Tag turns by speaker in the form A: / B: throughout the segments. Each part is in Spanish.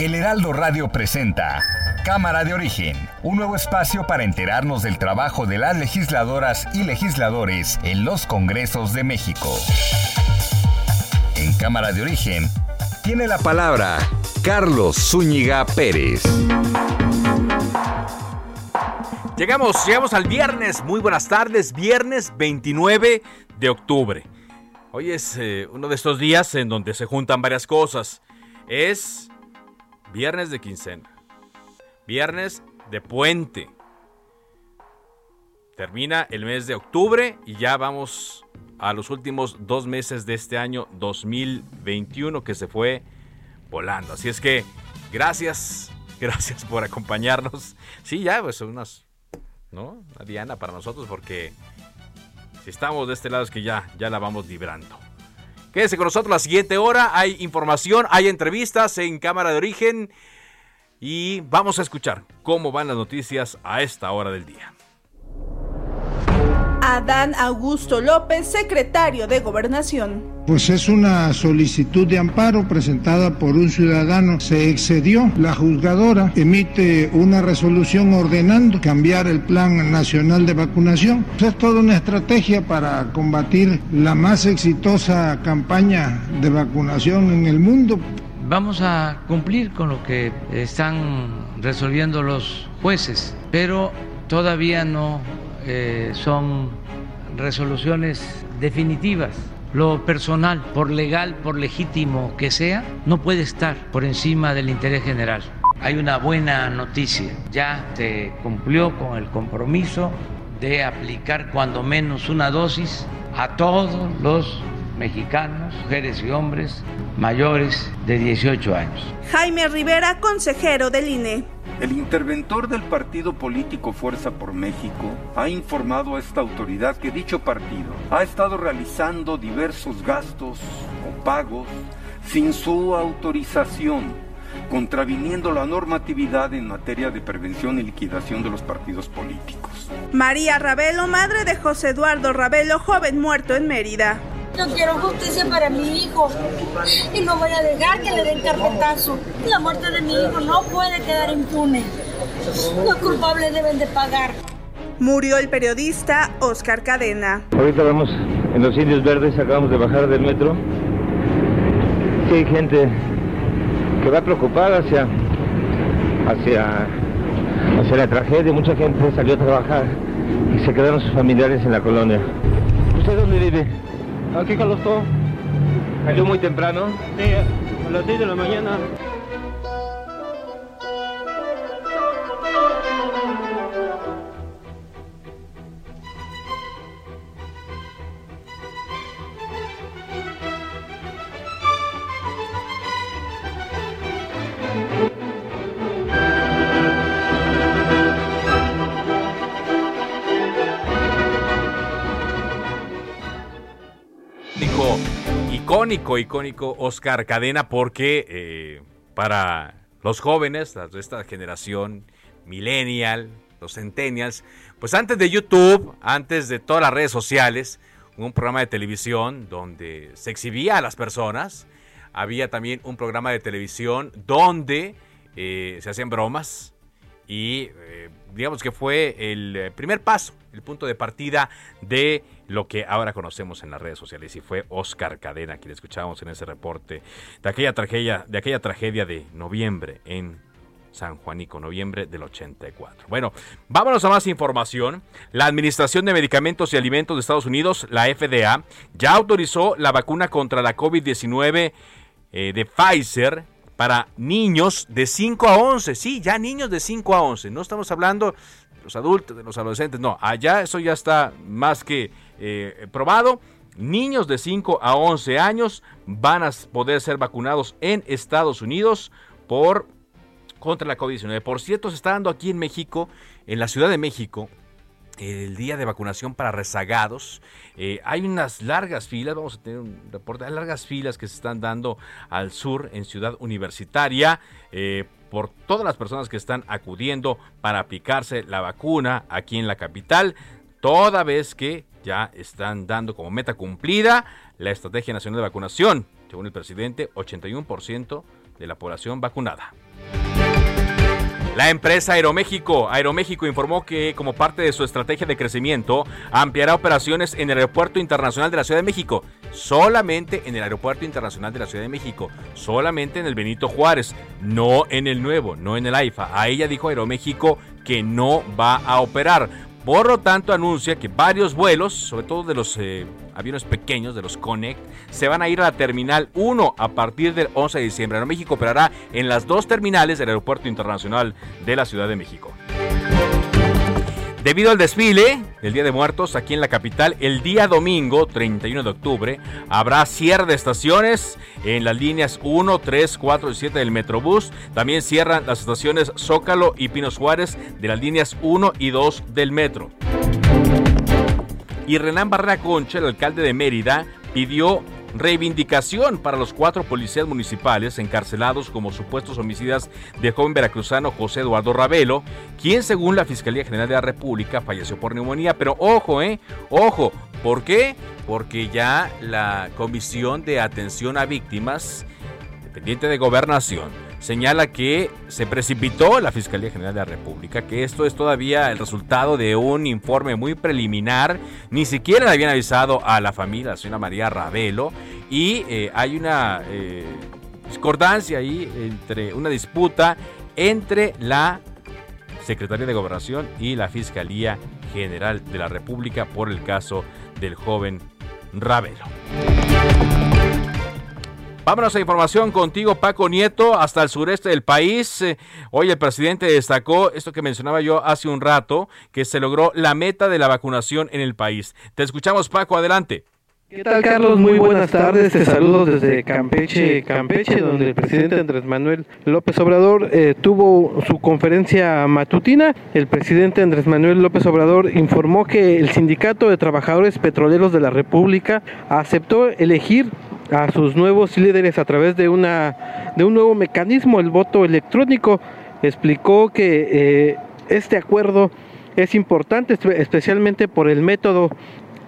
A: El Heraldo Radio presenta Cámara de Origen, un nuevo espacio para enterarnos del trabajo de las legisladoras y legisladores en los Congresos de México. En Cámara de Origen tiene la palabra Carlos Zúñiga Pérez.
B: Llegamos, llegamos al viernes. Muy buenas tardes, viernes 29 de octubre. Hoy es eh, uno de estos días en donde se juntan varias cosas. Es viernes de quincena, viernes de puente. Termina el mes de octubre y ya vamos a los últimos dos meses de este año 2021 que se fue volando. Así es que gracias, gracias por acompañarnos. Sí, ya pues unas, ¿no? Una diana para nosotros porque si estamos de este lado es que ya, ya la vamos librando. Quédese con nosotros la siguiente hora. Hay información, hay entrevistas en Cámara de Origen. Y vamos a escuchar cómo van las noticias a esta hora del día.
C: Adán Augusto López, secretario de Gobernación.
D: Pues es una solicitud de amparo presentada por un ciudadano. Se excedió. La juzgadora emite una resolución ordenando cambiar el Plan Nacional de Vacunación. Es toda una estrategia para combatir la más exitosa campaña de vacunación en el mundo.
E: Vamos a cumplir con lo que están resolviendo los jueces, pero todavía no eh, son resoluciones definitivas. Lo personal, por legal, por legítimo que sea, no puede estar por encima del interés general. Hay una buena noticia, ya se cumplió con el compromiso de aplicar cuando menos una dosis a todos los mexicanos, mujeres y hombres mayores de 18 años.
C: Jaime Rivera, consejero del INE.
F: El interventor del partido político Fuerza por México ha informado a esta autoridad que dicho partido ha estado realizando diversos gastos o pagos sin su autorización, contraviniendo la normatividad en materia de prevención y liquidación de los partidos políticos.
C: María Ravelo, madre de José Eduardo Ravelo, joven muerto en Mérida.
G: Yo quiero justicia para mi hijo y no voy a dejar que le den carpetazo. La muerte de mi hijo no puede quedar impune. Los culpables deben de pagar.
C: Murió el periodista Oscar Cadena.
H: Ahorita vamos en los indios verdes, acabamos de bajar del metro. Sí, hay gente que va preocupada hacia, hacia, hacia la tragedia. Mucha gente salió a trabajar y se quedaron sus familiares en la colonia. ¿Usted dónde vive?
I: Aquí Calostó.
H: ¿Salió muy temprano?
I: Sí, a las 6 de la mañana.
B: Icónico, icónico Oscar Cadena, porque eh, para los jóvenes, esta generación millennial, los centennials, pues antes de YouTube, antes de todas las redes sociales, un programa de televisión donde se exhibía a las personas, había también un programa de televisión donde eh, se hacían bromas y eh, digamos que fue el primer paso, el punto de partida de lo que ahora conocemos en las redes sociales y fue Oscar Cadena quien escuchábamos en ese reporte de aquella tragedia de aquella tragedia de noviembre en San Juanico, noviembre del 84. Bueno, vámonos a más información. La Administración de Medicamentos y Alimentos de Estados Unidos, la FDA, ya autorizó la vacuna contra la COVID-19 eh, de Pfizer para niños de 5 a 11. Sí, ya niños de 5 a 11. No estamos hablando los adultos, de los adolescentes. No, allá eso ya está más que eh, probado. niños de 5 a 11 años van a poder ser vacunados en Estados Unidos por contra la COVID-19. Por cierto, se está dando aquí en México, en la Ciudad de México, el día de vacunación para rezagados. Eh, hay unas largas filas, vamos a tener un reporte, hay largas filas que se están dando al sur en Ciudad Universitaria. Eh, por todas las personas que están acudiendo para aplicarse la vacuna aquí en la capital, toda vez que ya están dando como meta cumplida la Estrategia Nacional de Vacunación. Según el presidente, 81% de la población vacunada. La empresa Aeroméxico, Aeroméxico informó que como parte de su estrategia de crecimiento ampliará operaciones en el Aeropuerto Internacional de la Ciudad de México, solamente en el Aeropuerto Internacional de la Ciudad de México, solamente en el Benito Juárez, no en el nuevo, no en el AIFA. A ella dijo Aeroméxico que no va a operar. Por lo tanto, anuncia que varios vuelos, sobre todo de los eh, aviones pequeños, de los Connect, se van a ir a la Terminal 1 a partir del 11 de diciembre. Aeroméxico operará en las dos terminales del Aeropuerto Internacional de la Ciudad de México. Debido al desfile del Día de Muertos aquí en la capital, el día domingo 31 de octubre habrá cierre de estaciones en las líneas 1, 3, 4 y 7 del Metrobús. También cierran las estaciones Zócalo y Pinos Juárez de las líneas 1 y 2 del metro. Y Renan Barrera Concha, el alcalde de Mérida, pidió reivindicación para los cuatro policías municipales encarcelados como supuestos homicidas del joven veracruzano José Eduardo Ravelo, quien según la Fiscalía General de la República falleció por neumonía. Pero ojo, eh, ojo, ¿por qué? Porque ya la Comisión de Atención a Víctimas, dependiente de Gobernación, señala que se precipitó la Fiscalía General de la República, que esto es todavía el resultado de un informe muy preliminar, ni siquiera le habían avisado a la familia, la señora María Ravelo, y eh, hay una eh, discordancia ahí entre una disputa entre la Secretaría de Gobernación y la Fiscalía General de la República por el caso del joven Ravelo. Vámonos a información contigo, Paco Nieto, hasta el sureste del país. Eh, hoy el presidente destacó esto que mencionaba yo hace un rato, que se logró la meta de la vacunación en el país. Te escuchamos, Paco, adelante.
J: ¿Qué tal, Carlos? Muy buenas tardes. Te saludo desde Campeche, Campeche, donde el presidente Andrés Manuel López Obrador eh, tuvo su conferencia matutina. El presidente Andrés Manuel López Obrador informó que el Sindicato de Trabajadores Petroleros de la República aceptó elegir a sus nuevos líderes a través de, una, de un nuevo mecanismo, el voto electrónico. Explicó que eh, este acuerdo es importante, especialmente por el método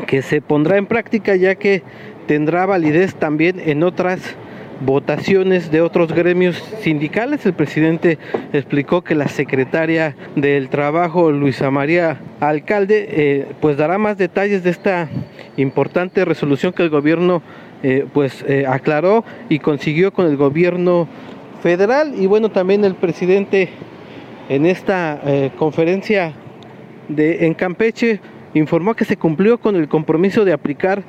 J: que se pondrá en práctica, ya que tendrá validez también en otras votaciones de otros gremios sindicales. El presidente explicó que la secretaria del Trabajo, Luisa María Alcalde, eh, pues dará más detalles de esta importante resolución que el gobierno eh, pues eh, aclaró y consiguió con el gobierno federal y bueno también el presidente en esta eh, conferencia de en Campeche informó que se cumplió con el compromiso de aplicar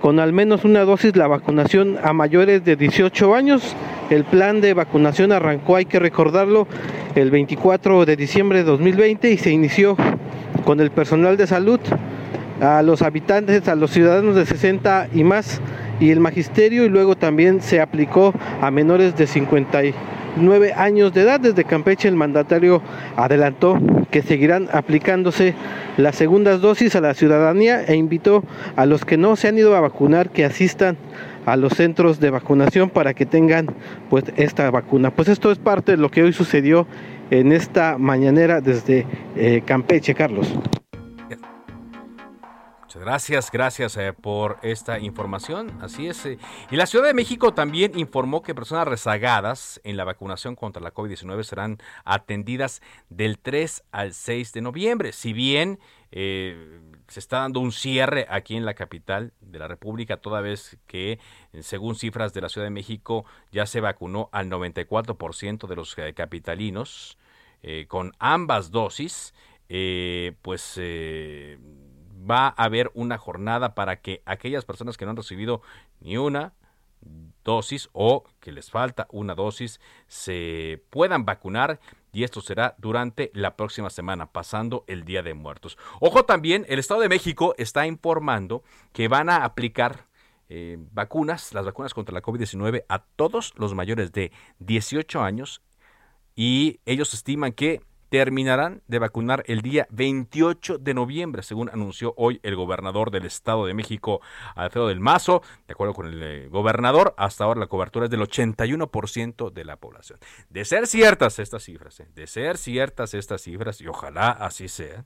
J: con al menos una dosis la vacunación a mayores de 18 años. El plan de vacunación arrancó, hay que recordarlo, el 24 de diciembre de 2020 y se inició con el personal de salud, a los habitantes, a los ciudadanos de 60 y más y el magisterio y luego también se aplicó a menores de 59 años de edad. Desde Campeche el mandatario adelantó que seguirán aplicándose las segundas dosis a la ciudadanía e invitó a los que no se han ido a vacunar que asistan a los centros de vacunación para que tengan pues esta vacuna. Pues esto es parte de lo que hoy sucedió en esta mañanera desde eh, Campeche, Carlos.
B: Gracias, gracias eh, por esta información. Así es. Eh. Y la Ciudad de México también informó que personas rezagadas en la vacunación contra la COVID-19 serán atendidas del 3 al 6 de noviembre. Si bien eh, se está dando un cierre aquí en la capital de la República, toda vez que, según cifras de la Ciudad de México, ya se vacunó al 94% de los capitalinos con ambas dosis, pues va a haber una jornada para que aquellas personas que no han recibido ni una dosis o que les falta una dosis se puedan vacunar y esto será durante la próxima semana, pasando el Día de Muertos. Ojo también, el Estado de México está informando que van a aplicar eh, vacunas, las vacunas contra la COVID-19 a todos los mayores de 18 años y ellos estiman que terminarán de vacunar el día 28 de noviembre, según anunció hoy el gobernador del Estado de México, Alfredo del Mazo. De acuerdo con el eh, gobernador, hasta ahora la cobertura es del 81% de la población. De ser ciertas estas cifras, eh, de ser ciertas estas cifras, y ojalá así sea,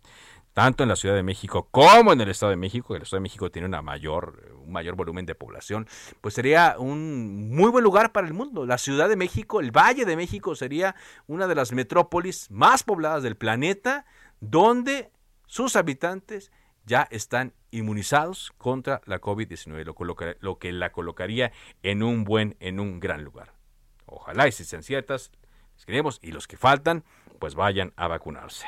B: tanto en la Ciudad de México como en el Estado de México, el Estado de México tiene una mayor, un mayor volumen de población, pues sería un muy buen lugar para el mundo. La Ciudad de México, el Valle de México sería una de las metrópolis más pobladas del planeta, donde sus habitantes ya están inmunizados contra la COVID-19, lo, lo, que la colocaría en un buen, en un gran lugar. Ojalá y si sean ciertas, queremos, y los que faltan, pues vayan a vacunarse.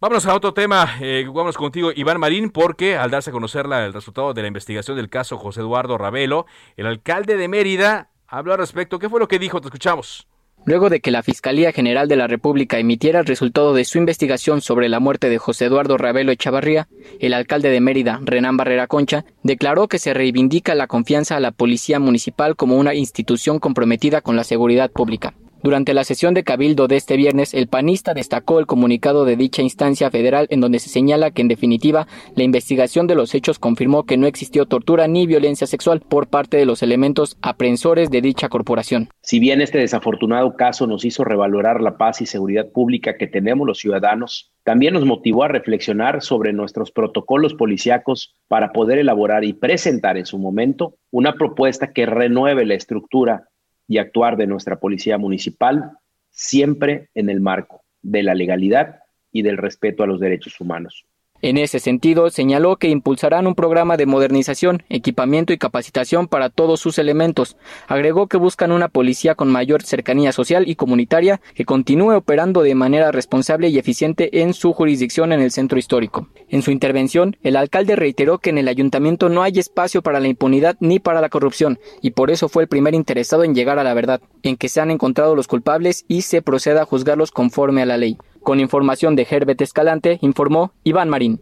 B: Vámonos a otro tema. Eh, vámonos contigo, Iván Marín, porque al darse a conocer el resultado de la investigación del caso José Eduardo Ravelo, el alcalde de Mérida habló al respecto. ¿Qué fue lo que dijo? Te escuchamos.
K: Luego de que la Fiscalía General de la República emitiera el resultado de su investigación sobre la muerte de José Eduardo Ravelo Echavarría, el alcalde de Mérida, Renán Barrera Concha, declaró que se reivindica la confianza a la Policía Municipal como una institución comprometida con la seguridad pública. Durante la sesión de Cabildo de este viernes, el panista destacó el comunicado de dicha instancia federal en donde se señala que en definitiva la investigación de los hechos confirmó que no existió tortura ni violencia sexual por parte de los elementos aprensores de dicha corporación.
L: Si bien este desafortunado caso nos hizo revalorar la paz y seguridad pública que tenemos los ciudadanos, también nos motivó a reflexionar sobre nuestros protocolos policíacos para poder elaborar y presentar en su momento una propuesta que renueve la estructura y actuar de nuestra policía municipal siempre en el marco de la legalidad y del respeto a los derechos humanos.
K: En ese sentido, señaló que impulsarán un programa de modernización, equipamiento y capacitación para todos sus elementos. Agregó que buscan una policía con mayor cercanía social y comunitaria que continúe operando de manera responsable y eficiente en su jurisdicción en el centro histórico. En su intervención, el alcalde reiteró que en el ayuntamiento no hay espacio para la impunidad ni para la corrupción, y por eso fue el primer interesado en llegar a la verdad, en que se han encontrado los culpables y se proceda a juzgarlos conforme a la ley. Con información de Herbert Escalante, informó Iván Marín.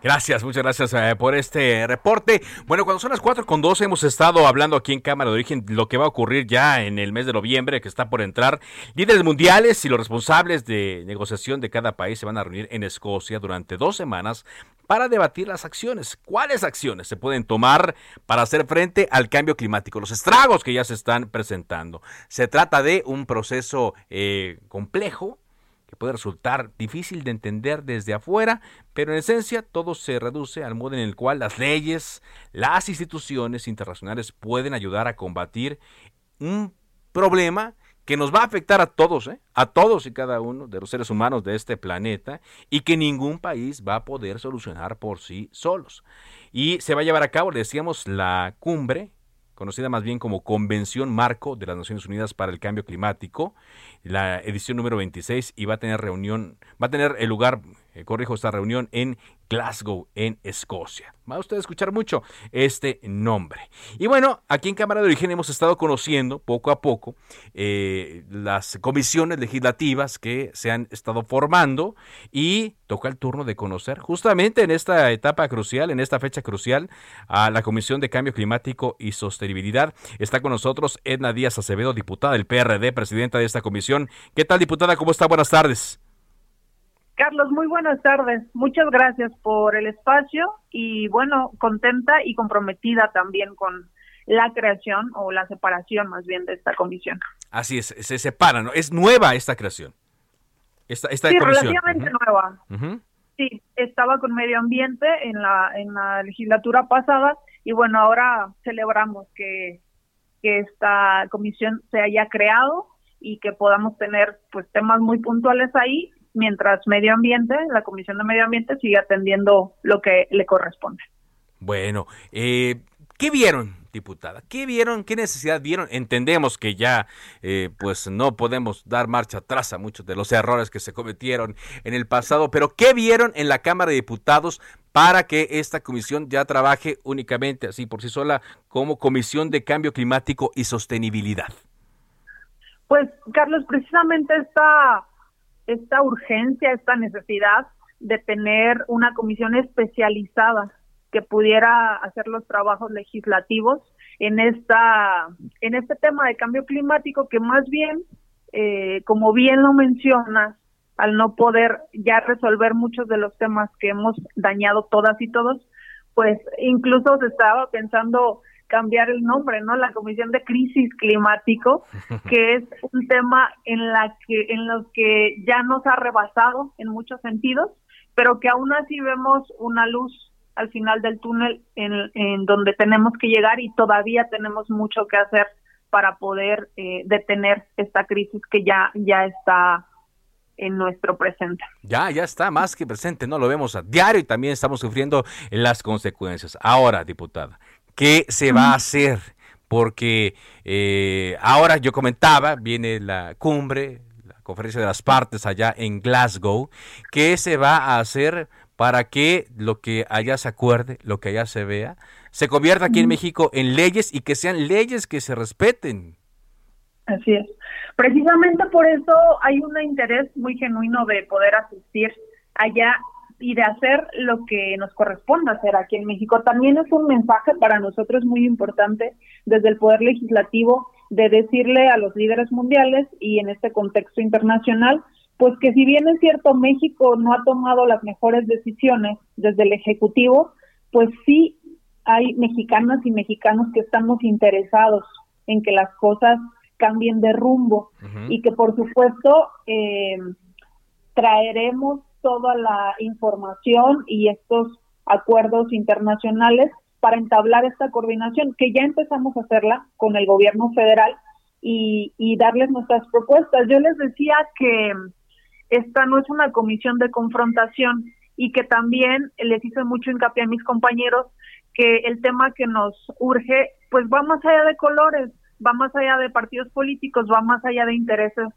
B: Gracias, muchas gracias eh, por este reporte. Bueno, cuando son las 4 con 12 hemos estado hablando aquí en Cámara de Origen lo que va a ocurrir ya en el mes de noviembre que está por entrar. Líderes mundiales y los responsables de negociación de cada país se van a reunir en Escocia durante dos semanas para debatir las acciones. ¿Cuáles acciones se pueden tomar para hacer frente al cambio climático? Los estragos que ya se están presentando. Se trata de un proceso eh, complejo que puede resultar difícil de entender desde afuera, pero en esencia todo se reduce al modo en el cual las leyes, las instituciones internacionales pueden ayudar a combatir un problema que nos va a afectar a todos, ¿eh? a todos y cada uno de los seres humanos de este planeta y que ningún país va a poder solucionar por sí solos. Y se va a llevar a cabo, le decíamos, la cumbre conocida más bien como Convención Marco de las Naciones Unidas para el Cambio Climático, la edición número 26 y va a tener reunión, va a tener el lugar, eh, corrijo esta reunión en Glasgow, en Escocia. Va usted a escuchar mucho este nombre. Y bueno, aquí en Cámara de Origen hemos estado conociendo poco a poco eh, las comisiones legislativas que se han estado formando y toca el turno de conocer justamente en esta etapa crucial, en esta fecha crucial, a la Comisión de Cambio Climático y Sostenibilidad. Está con nosotros Edna Díaz Acevedo, diputada del PRD, presidenta de esta comisión. ¿Qué tal, diputada? ¿Cómo está? Buenas tardes.
M: Carlos, muy buenas tardes. Muchas gracias por el espacio y bueno, contenta y comprometida también con la creación o la separación más bien de esta comisión.
B: Así es, se separa, ¿no? Es nueva esta creación.
M: Esta, esta sí, relativamente nueva. Sí, estaba con medio ambiente en la, en la legislatura pasada y bueno, ahora celebramos que, que esta comisión se haya creado y que podamos tener pues temas muy puntuales ahí mientras Medio Ambiente, la Comisión de Medio Ambiente, sigue atendiendo lo que le corresponde.
B: Bueno, eh, ¿qué vieron, diputada? ¿Qué vieron? ¿Qué necesidad vieron? Entendemos que ya eh, pues no podemos dar marcha atrás a muchos de los errores que se cometieron en el pasado, pero ¿qué vieron en la Cámara de Diputados para que esta comisión ya trabaje únicamente así por sí sola como Comisión de Cambio Climático y Sostenibilidad?
M: Pues, Carlos, precisamente esta, esta urgencia, esta necesidad de tener una comisión especializada que pudiera hacer los trabajos legislativos en esta en este tema de cambio climático que más bien eh, como bien lo mencionas al no poder ya resolver muchos de los temas que hemos dañado todas y todos pues incluso se estaba pensando cambiar el nombre, ¿no? La Comisión de Crisis Climático, que es un tema en la que en los que ya nos ha rebasado en muchos sentidos, pero que aún así vemos una luz al final del túnel en, donde tenemos que llegar y todavía tenemos mucho que hacer para poder eh, detener esta crisis que ya, ya está en nuestro presente.
B: Ya, ya está más que presente, ¿no? Lo vemos a diario y también estamos sufriendo las consecuencias. Ahora, diputada, ¿qué se va a hacer? Porque eh, ahora yo comentaba, viene la cumbre, la conferencia de las partes allá en Glasgow, ¿qué se va a hacer para que lo que allá se acuerde, lo que allá se vea, se convierta aquí en México en leyes y que sean leyes que se respeten.
M: Así es. Precisamente por eso hay un interés muy genuino de poder asistir allá y de hacer lo que nos corresponde hacer aquí en México. También es un mensaje para nosotros muy importante desde el Poder Legislativo de decirle a los líderes mundiales y en este contexto internacional pues que si bien es cierto México no ha tomado las mejores decisiones desde el Ejecutivo, pues sí hay mexicanas y mexicanos que estamos interesados en que las cosas cambien de rumbo y que por supuesto eh, traeremos toda la información y estos acuerdos internacionales para entablar esta coordinación, que ya empezamos a hacerla con el gobierno federal y, y darles nuestras propuestas. Yo les decía que esta no es una comisión de confrontación y que también les hice mucho hincapié a mis compañeros que el tema que nos urge pues va más allá de colores, va más allá de partidos políticos, va más allá de intereses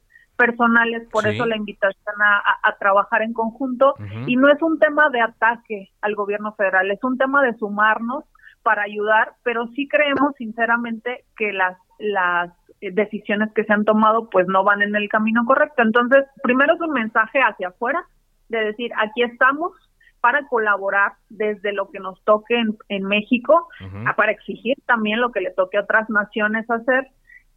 M: personales, por eso la invitación a, trabajar en conjunto. Y no es un tema de ataque al gobierno federal, es un tema de sumarnos para ayudar, pero sí creemos sinceramente que las las eh, decisiones que se han tomado pues no van en el camino correcto. Entonces, primero es un mensaje hacia afuera de decir, aquí estamos para colaborar desde lo que nos toque en, México, para exigir también lo que le toque a otras naciones hacer,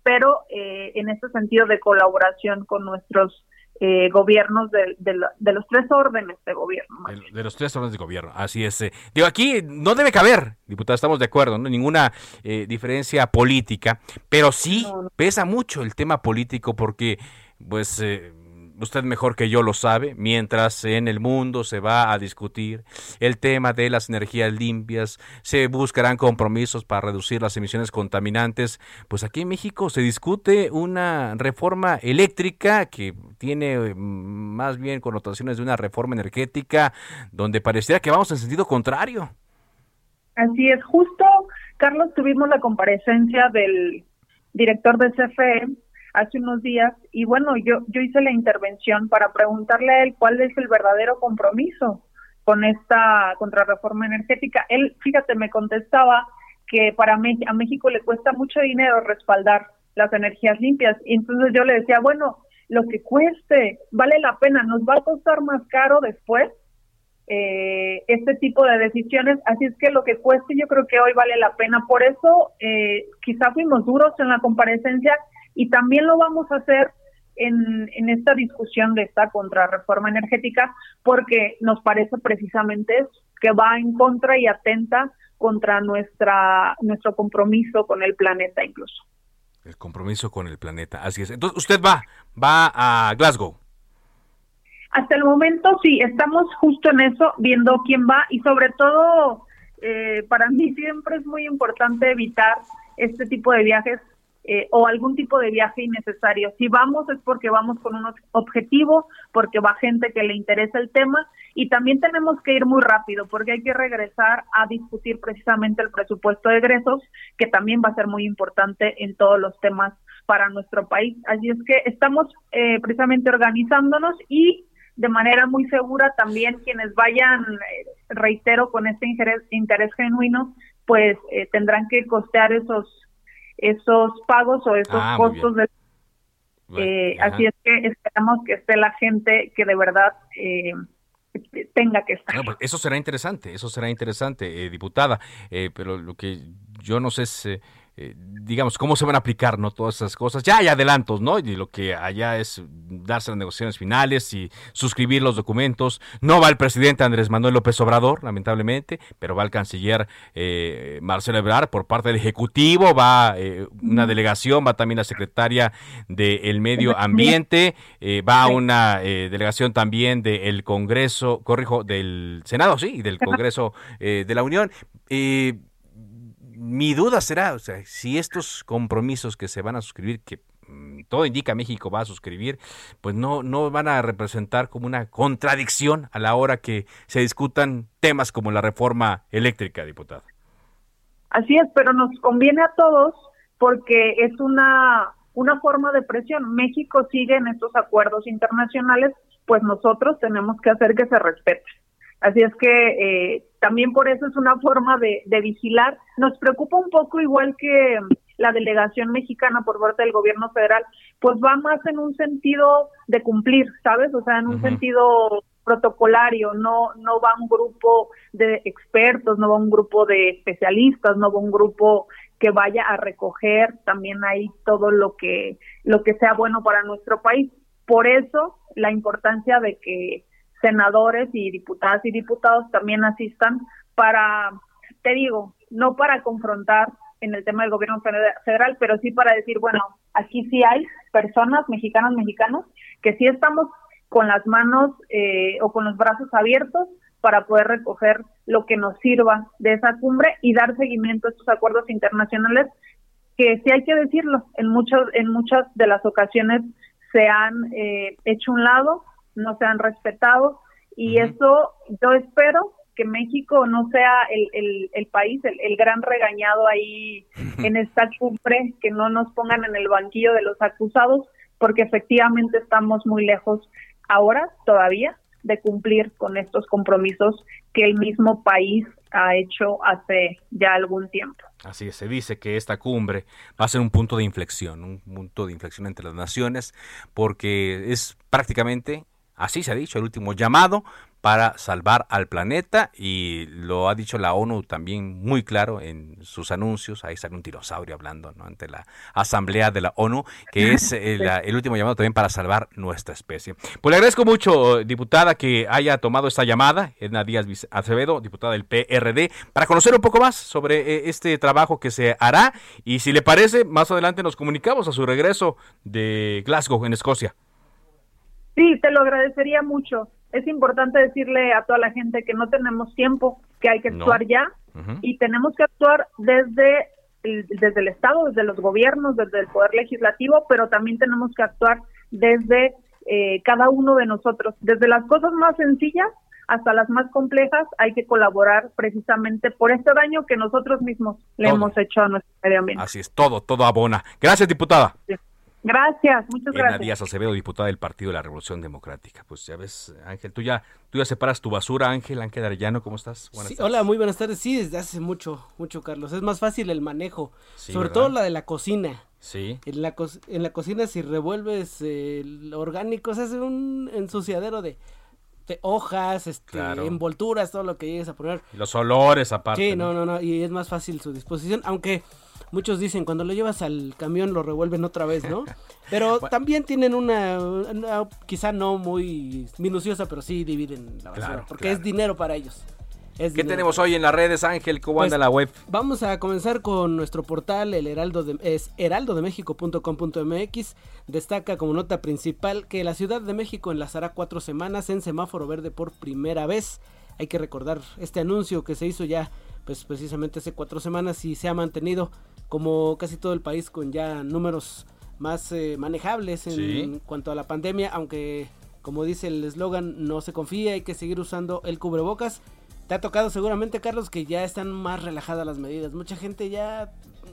M: pero eh, en este sentido de colaboración con nuestros eh, gobiernos de, los tres órdenes de gobierno.
B: De, los tres órdenes de gobierno, así es. Eh. Digo, aquí no debe caber, diputada, estamos de acuerdo, ¿no? ninguna eh, diferencia política, pero sí pesa mucho el tema político porque, pues, usted mejor que yo lo sabe, mientras en el mundo se va a discutir el tema de las energías limpias, se buscarán compromisos para reducir las emisiones contaminantes, pues aquí en México se discute una reforma eléctrica que tiene mm, más bien connotaciones de una reforma energética donde pareciera que vamos en sentido contrario.
M: Así es, justo, Carlos, tuvimos la comparecencia del director de CFE hace unos días y bueno, yo, yo hice la intervención para preguntarle a él cuál es el verdadero compromiso con esta contrarreforma energética. Él, fíjate, me contestaba que para a México le cuesta mucho dinero respaldar las energías limpias. Y entonces yo le decía, bueno, lo que cueste, vale la pena, nos va a costar más caro después eh, este tipo de decisiones, así es que lo que cueste yo creo que hoy vale la pena. Por eso eh, quizá fuimos duros en la comparecencia y también lo vamos a hacer en, en esta discusión de esta contrarreforma energética porque nos parece precisamente que va en contra y atenta contra nuestra nuestro compromiso con el planeta incluso.
B: El compromiso con el planeta, así es. Entonces, usted va, va a Glasgow.
M: Hasta el momento sí, estamos justo en eso, viendo quién va y sobre todo, eh, para mí siempre es muy importante evitar este tipo de viajes eh, o algún tipo de viaje innecesario. Si vamos es porque vamos con un objetivo, porque va gente que le interesa el tema y también tenemos que ir muy rápido porque hay que regresar a discutir precisamente el presupuesto de egresos, que también va a ser muy importante en todos los temas para nuestro país. Así es que estamos eh, precisamente organizándonos y de manera muy segura también quienes vayan, eh, reitero, con este interés, interés genuino, pues tendrán que costear esos esos pagos o esos ah, costos de Eh, así es que esperamos que esté la gente que de verdad eh, tenga que estar.
B: Pues, eso será interesante, eso será interesante, eh, diputada, pero lo que yo no sé es eh, digamos, cómo se van a aplicar, ¿no? Todas esas cosas. Ya hay adelantos, ¿no? Y lo que allá es darse las negociaciones finales y suscribir los documentos. No va el presidente Andrés Manuel López Obrador, lamentablemente, pero va el canciller eh, Marcelo Ebrard por parte del Ejecutivo, va eh, una delegación, va también la secretaria del Medio Ambiente, va una delegación también del Congreso, corrijo, del Senado, sí, y del Congreso de la Unión mi duda será, o sea, si estos compromisos que se van a suscribir, que mm, todo indica México va a suscribir, pues no, no van a representar como una contradicción a la hora que se discutan temas como la reforma eléctrica, diputado.
M: Así es, pero nos conviene a todos porque es una, una forma de presión. México sigue en estos acuerdos internacionales, pues nosotros tenemos que hacer que se respeten. Así es que eh, también por eso es una forma de, vigilar. Nos preocupa un poco igual que la delegación mexicana por parte del gobierno federal, pues va más en un sentido de cumplir, ¿sabes? O sea, en un sentido protocolario, no no va un grupo de expertos, no va un grupo de especialistas, no va un grupo que vaya a recoger también ahí todo lo que lo que sea bueno para nuestro país. Por eso la importancia de que senadores y diputadas y diputados también asistan para, te digo, no para confrontar en el tema del gobierno federal, pero sí para decir, bueno, aquí sí hay personas mexicanas, mexicanos, que sí estamos con las manos eh, o con los brazos abiertos para poder recoger lo que nos sirva de esa cumbre y dar seguimiento a estos acuerdos internacionales que sí hay que decirlo, en muchos en muchas de las ocasiones se han eh, hecho un lado no se han respetado y eso yo espero que México no sea el, el, país, el, gran regañado ahí en esta cumbre, que no nos pongan en el banquillo de los acusados, porque efectivamente estamos muy lejos ahora todavía de cumplir con estos compromisos que el mismo país ha hecho hace ya algún tiempo.
B: Así es, se dice que esta cumbre va a ser un punto de inflexión, un punto de inflexión entre las naciones, porque es prácticamente Así se ha dicho, el último llamado para salvar al planeta y lo ha dicho la ONU también muy claro en sus anuncios. Ahí sale un dinosaurio hablando ¿no? ante la Asamblea de la ONU, que es el, el, último llamado también para salvar nuestra especie. Pues le agradezco mucho, diputada, que haya tomado esta llamada, Edna Díaz Acevedo, diputada del PRD, para conocer un poco más sobre eh, este trabajo que se hará y si le parece, más adelante nos comunicamos a su regreso de Glasgow, en Escocia.
M: Sí, te lo agradecería mucho. Es importante decirle a toda la gente que no tenemos tiempo, que hay que actuar ya y tenemos que actuar desde el, desde el Estado, desde los gobiernos, desde el Poder Legislativo, pero también tenemos que actuar desde eh, cada uno de nosotros, desde las cosas más sencillas hasta las más complejas, hay que colaborar precisamente por este daño que nosotros mismos le hemos hecho a nuestro medio ambiente.
B: Así es, todo, todo abona. Gracias, diputada.
M: Gracias, muchas gracias.
B: Díaz Acevedo, diputada del Partido de la Revolución Democrática. Pues ya ves, Ángel, tú ya, tú ya separas tu basura, Ángel, Ángel Arellano, ¿cómo estás?
N: sí, Hola, muy buenas tardes. Sí, desde hace mucho, mucho, Carlos. Es más fácil el manejo, sobre todo la de la cocina.
B: Sí.
N: En la, en la cocina, si revuelves el orgánico, se hace un ensuciadero de, hojas, este, envolturas, todo lo que llegues a poner.
B: los olores aparte.
N: Sí, no, no, no, y es más fácil su disposición, aunque muchos dicen cuando lo llevas al camión lo revuelven otra vez, ¿no? Pero también tienen una, quizá no muy minuciosa, pero sí dividen la basura, porque es dinero para ellos.
B: ¿Qué tenemos hoy en las redes, Ángel? ¿Cómo anda pues, la web?
N: Vamos a comenzar con nuestro portal, el Heraldo de, es heraldodemexico.com.mx. Destaca como nota principal que la Ciudad de México enlazará cuatro semanas en semáforo verde por primera vez. Hay que recordar este anuncio que se hizo ya pues precisamente hace cuatro semanas y se ha mantenido como casi todo el país con ya números más eh, manejables en cuanto a la pandemia, aunque como dice el eslogan, no se confía, hay que seguir usando el cubrebocas. Te ha tocado seguramente, Carlos, que ya están más relajadas las medidas. Mucha gente ya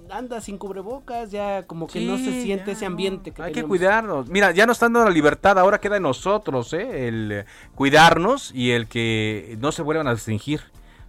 N: anda sin cubrebocas, ya como que no se siente ese ambiente.
B: Que Hay que cuidarnos. Mira, ya no están dando la libertad, ahora queda en nosotros, ¿eh? El cuidarnos y el que no se vuelvan a restringir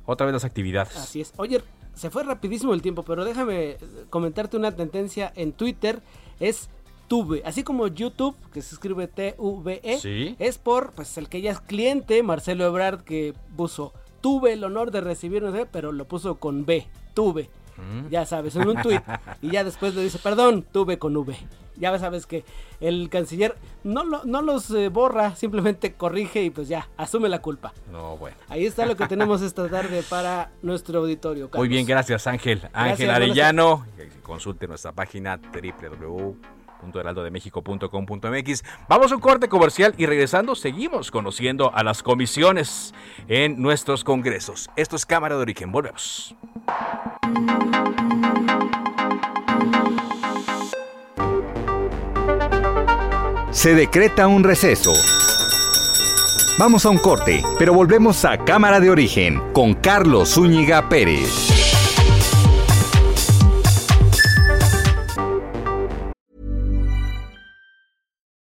B: otra vez las actividades.
N: Así es. Oye, se fue rapidísimo el tiempo, pero déjame comentarte una tendencia en Twitter. Es Tuve. Así como YouTube, que se escribe T-U-V-E,
B: ¿Sí?
N: es por pues el que ya es cliente, Marcelo Ebrard, que puso, tuve el honor de recibir, no sé, pero lo puso con B, tuve.
B: Mm.
N: Ya sabes, en un tuit. y ya después le dice, perdón, tuve con V. Ya sabes que el canciller no, lo, no los eh, borra, simplemente corrige y pues ya, asume la culpa.
B: No, bueno.
N: Ahí está lo que tenemos esta tarde para nuestro auditorio. Carlos.
B: Muy bien, gracias Ángel. Ángel
N: Gracias,
B: Arellano. Consulte nuestra página www.heraldodemexico.com.mx. Vamos a un corte comercial y regresando seguimos conociendo a las comisiones en nuestros congresos. Esto es Cámara de Origen. Volvemos.
A: Se decreta un receso. Vamos a un corte, pero volvemos a Cámara de Origen con Carlos Zúñiga Pérez.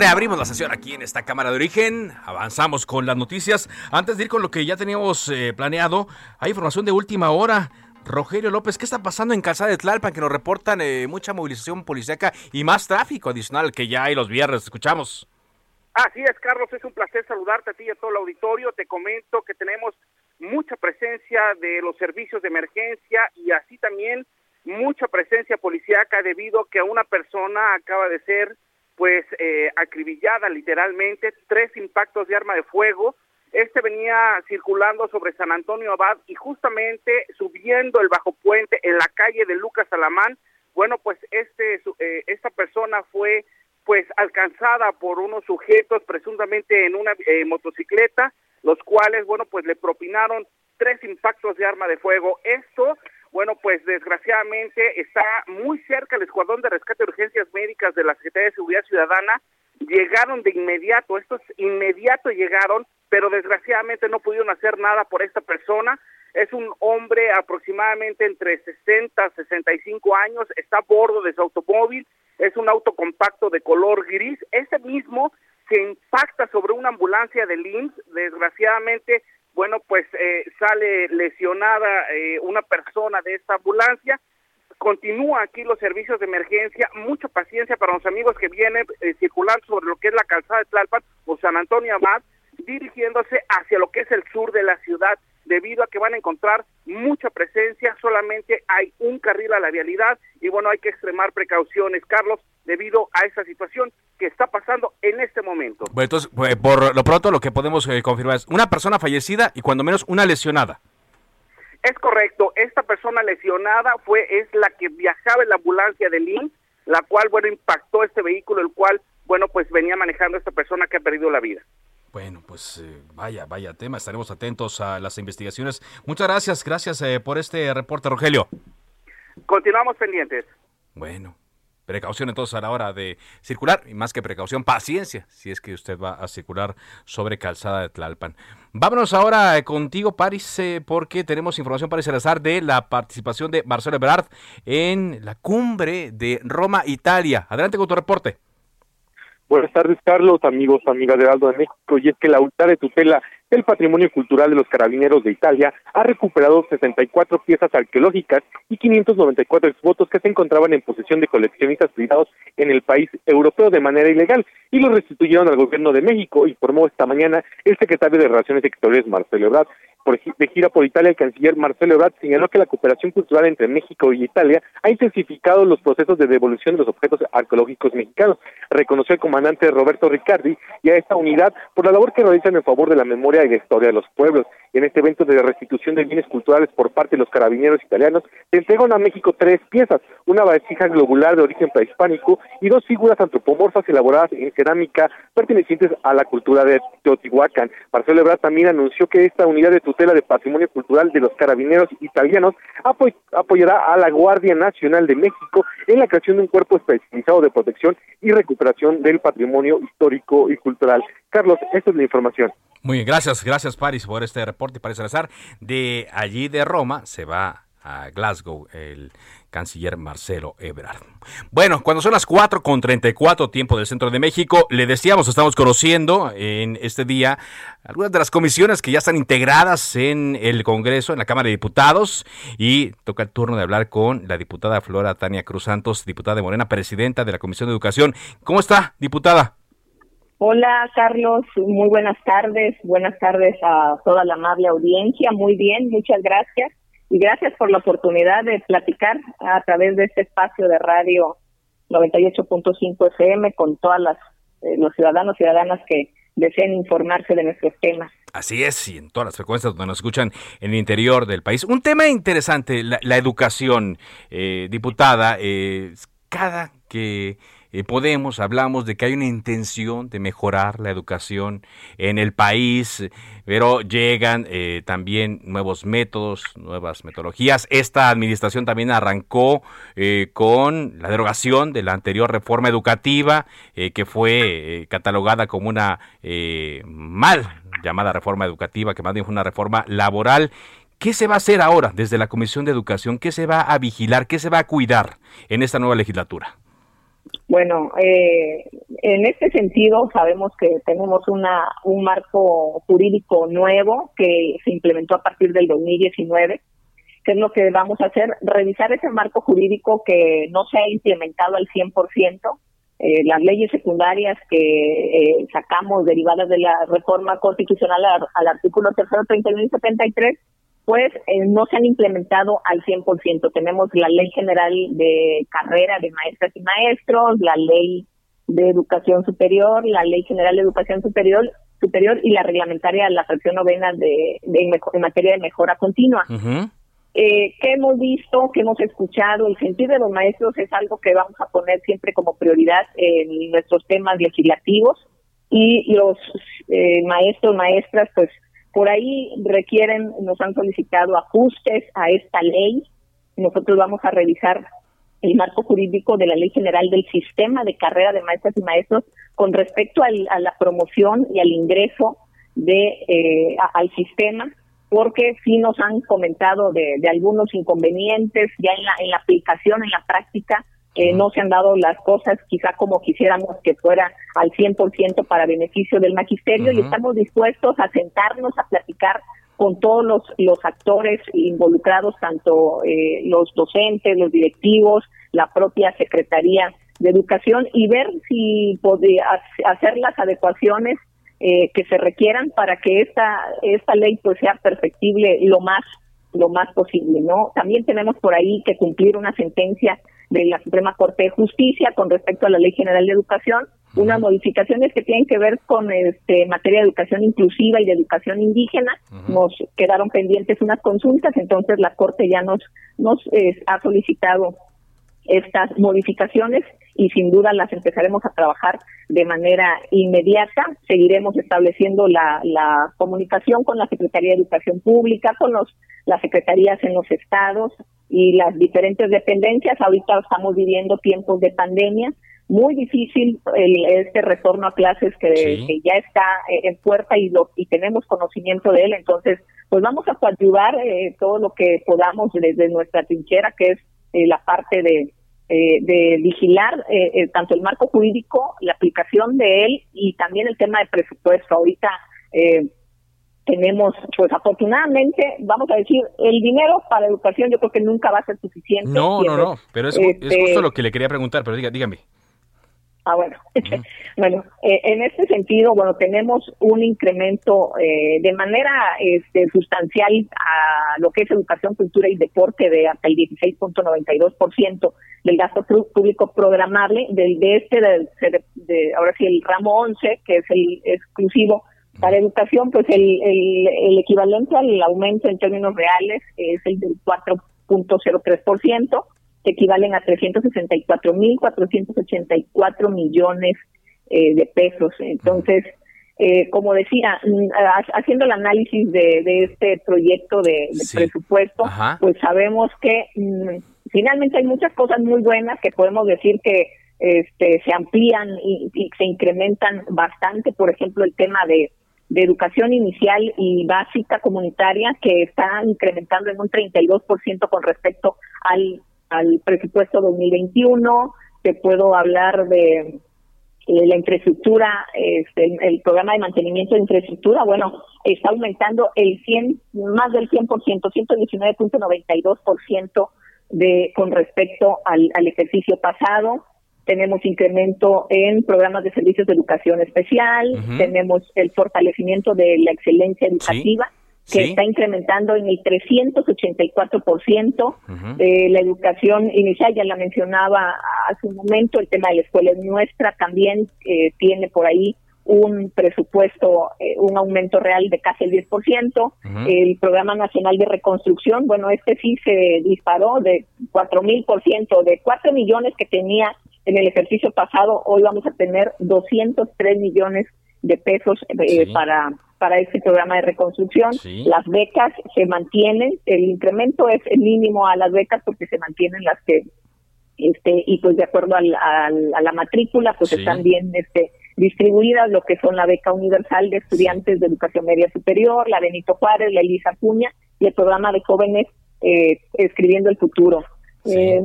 B: Reabrimos la sesión aquí en esta Cámara de Origen. Avanzamos con las noticias. Antes de ir con lo que ya teníamos eh, planeado, hay información de última hora. Rogelio López, ¿qué está pasando en Calzada de Tlalpan? Que nos reportan eh, mucha movilización policíaca y más tráfico adicional que ya hay los viernes. Escuchamos.
O: Así es, Carlos, es un placer saludarte a ti y a todo el auditorio. Te comento que tenemos mucha presencia de los servicios de emergencia y así también mucha presencia policíaca debido a que una persona acaba de ser pues eh, acribillada literalmente, tres impactos de arma de fuego. Este venía circulando sobre San Antonio Abad y justamente subiendo el bajo puente en la calle de Lucas Alamán, bueno, pues este eh, esta persona fue pues alcanzada por unos sujetos presuntamente en una eh, motocicleta, los cuales, bueno, pues le propinaron tres impactos de arma de fuego. Esto bueno, pues desgraciadamente está muy cerca el Escuadrón de Rescate de Urgencias Médicas de la Secretaría de Seguridad Ciudadana. Llegaron de inmediato, estos inmediato llegaron, pero desgraciadamente no pudieron hacer nada por esta persona. Es un hombre aproximadamente entre 60 y 65 años, está a bordo de su automóvil, es un auto compacto de color gris. Ese mismo que impacta sobre una ambulancia de IMSS, desgraciadamente bueno, pues eh, sale lesionada eh, una persona de esta ambulancia. Continúa aquí los servicios de emergencia. Mucha paciencia para los amigos que vienen eh, circulando sobre lo que es la calzada de Tlalpan o San Antonio Abad, dirigiéndose hacia lo que es el sur de la ciudad, debido a que van a encontrar mucha presencia. Solamente hay un carril a la vialidad y bueno, hay que extremar precauciones, Carlos, debido a esa situación que está pasando en este momento.
B: Bueno, entonces, pues, por lo pronto lo que podemos eh, confirmar es una persona fallecida y cuando menos una lesionada.
O: Es correcto, esta persona lesionada fue es la que viajaba en la ambulancia de Lin, la cual bueno impactó este vehículo, el cual bueno pues venía manejando esta persona que ha perdido la vida.
B: Bueno, pues eh, vaya, vaya tema, estaremos atentos a las investigaciones. Muchas gracias, gracias eh, por este reporte, Rogelio.
O: Continuamos pendientes.
B: Bueno, Precaución entonces a la hora de circular y más que precaución, paciencia si es que usted va a circular sobre calzada de Tlalpan. Vámonos ahora eh, contigo, Paris, porque tenemos información para Salazar de la participación de Marcelo Ebrard en la cumbre de Roma, Italia. Adelante con tu reporte.
P: Buenas tardes, Carlos, amigos, amigas de Aldo de México. Y es que la unidad de tutela del patrimonio cultural de los carabineros de Italia ha recuperado 64 piezas arqueológicas y 594 exvotos que se encontraban en posesión de coleccionistas privados en el país europeo de manera ilegal y los restituyeron al gobierno de México, informó esta mañana el secretario de Relaciones Exteriores, Marcelo Ebrard. De gira por Italia, el canciller Marcelo Ebrard señaló que la cooperación cultural entre México y Italia ha intensificado los procesos de devolución de los objetos arqueológicos mexicanos. Reconoció el comandante Roberto Riccardi y a esta unidad por la labor que realizan en favor de la memoria y la historia de los pueblos. En este evento de restitución de bienes culturales por parte de los carabineros italianos, se entregaron a México tres piezas, una vasija globular de origen prehispánico y dos figuras antropomorfas elaboradas en cerámica pertenecientes a la cultura de Teotihuacán. Marcelo Ebrard también anunció que esta unidad de tutela de patrimonio cultural de los carabineros italianos apoyará a la Guardia Nacional de México en la creación de un cuerpo especializado de protección y recuperación del patrimonio histórico y cultural. Carlos, esta es la información.
B: Muy bien, gracias, gracias Paris por este reporte. Paris Salazar, de allí de Roma se va a Glasgow el canciller Marcelo Ebrard. Bueno, cuando son las 4 con 34 tiempo del centro de México, le decíamos, estamos conociendo en este día algunas de las comisiones que ya están integradas en el Congreso, en la Cámara de Diputados, y toca el turno de hablar con la diputada Flora Tania Cruz Santos, diputada de Morena, presidenta de la Comisión de Educación. ¿Cómo está, diputada?
Q: Hola Carlos, muy buenas tardes, buenas tardes a toda la amable audiencia, muy bien, muchas gracias y gracias por la oportunidad de platicar a través de este espacio de radio 98.5 FM con todas las eh, los ciudadanos y ciudadanas que deseen informarse de nuestros temas.
B: Así es, y en todas las frecuencias donde nos escuchan en el interior del país. Un tema interesante, la, educación, eh, diputada, eh, cada que eh, podemos, hablamos de que hay una intención de mejorar la educación en el país, pero llegan eh, también nuevos métodos, nuevas metodologías. Esta administración también arrancó eh, con la derogación de la anterior reforma educativa, que fue catalogada como una mal llamada reforma educativa, que más bien fue una reforma laboral. ¿Qué se va a hacer ahora desde la Comisión de Educación? ¿Qué se va a vigilar? ¿Qué se va a cuidar en esta nueva legislatura?
Q: Bueno, eh, en este sentido sabemos que tenemos una un marco jurídico nuevo que se implementó a partir del 2019. ¿Qué es lo que vamos a hacer? Revisar ese marco jurídico que no se ha implementado al 100%. Eh, las leyes secundarias que eh, sacamos derivadas de la reforma constitucional al, al artículo 3, 31 y 73 pues eh, no se han implementado al 100%. Tenemos la ley general de carrera de maestras y maestros, la ley de educación superior, la ley general de educación superior superior y la reglamentaria la fracción novena de, en materia de mejora continua. eh, ¿Qué hemos visto, qué hemos escuchado? El sentir de los maestros es algo que vamos a poner siempre como prioridad en nuestros temas legislativos y los eh, maestros, maestras, pues por ahí requieren, nos han solicitado ajustes a esta ley. Nosotros vamos a revisar el marco jurídico de la Ley General del Sistema de Carrera de Maestras y Maestros con respecto a la promoción y al ingreso de eh, al sistema, porque sí nos han comentado de, de algunos inconvenientes ya en la, en la aplicación, en la práctica, eh, no se han dado las cosas quizá como quisiéramos que fuera al 100% para beneficio del magisterio y estamos dispuestos a sentarnos a platicar con todos los, los actores involucrados, tanto eh, los docentes, los directivos, la propia Secretaría de Educación y ver si podría hacer las adecuaciones eh, que se requieran para que esta esta ley pues sea perfectible lo más lo más posible, ¿no? También tenemos por ahí que cumplir una sentencia de la Suprema Corte de Justicia con respecto a la Ley General de Educación, unas modificaciones que tienen que ver con este materia de educación inclusiva y de educación indígena. Nos quedaron pendientes unas consultas, entonces la Corte ya nos nos eh, ha solicitado estas modificaciones y sin duda las empezaremos a trabajar de manera inmediata. Seguiremos estableciendo la, la comunicación con la Secretaría de Educación Pública, con los, las secretarías en los estados y las diferentes dependencias. Ahorita estamos viviendo tiempos de pandemia, muy difícil el, este retorno a clases que, ya está eh, en puerta y lo y tenemos conocimiento de él entonces pues vamos a coadyuvar eh, todo lo que podamos desde nuestra trinchera que es eh, la parte de eh, de vigilar eh, eh, tanto el marco jurídico, la aplicación de él y también el tema de presupuesto. Ahorita tenemos, pues afortunadamente, vamos a decir, el dinero para educación yo creo que nunca va a ser suficiente.
B: No, no, no, pero es, es, justo este lo que le quería preguntar, pero diga, dígame.
Q: Ah, bueno. bueno, eh, en este sentido, bueno, tenemos un incremento eh, de manera este, sustancial a lo que es educación, cultura y deporte de hasta el 16.92% del gasto público programable, del de este, de, ahora sí, el ramo 11, que es el exclusivo para educación, pues el, el, el equivalente al aumento en términos reales es el del 4.03% que equivalen a 364.484 millones eh, de pesos. Entonces, eh, como decía, mm, haciendo el análisis de, este proyecto de, presupuesto, pues sabemos que mm, finalmente hay muchas cosas muy buenas que podemos decir que este, se amplían y, se incrementan bastante, por ejemplo, el tema de, de educación inicial y básica comunitaria que está incrementando en un 32% con respecto al al presupuesto 2021, te puedo hablar de la infraestructura, este, el programa de mantenimiento de infraestructura, bueno, está aumentando el 100, más del 100%, 119.92% de con respecto al, al ejercicio pasado. Tenemos incremento en programas de servicios de educación especial, tenemos el fortalecimiento de la excelencia educativa que está incrementando en el 384%. de la educación inicial, ya la mencionaba hace un momento, el tema de la escuela nuestra también eh, tiene por ahí un presupuesto, eh, un aumento real de casi el 10%. El Programa Nacional de Reconstrucción, bueno, este sí se disparó de 4.000%, de 4 millones que tenía en el ejercicio pasado, hoy vamos a tener 203 millones de pesos eh, para para este programa de reconstrucción. Las becas se mantienen, el incremento es el mínimo a las becas porque se mantienen las que, este, y pues de acuerdo al, a la matrícula, pues están bien este, distribuidas lo que son la beca universal de estudiantes de educación media superior, la Benito Juárez, la Elisa Cuña y el programa de jóvenes eh, escribiendo el futuro. Eh,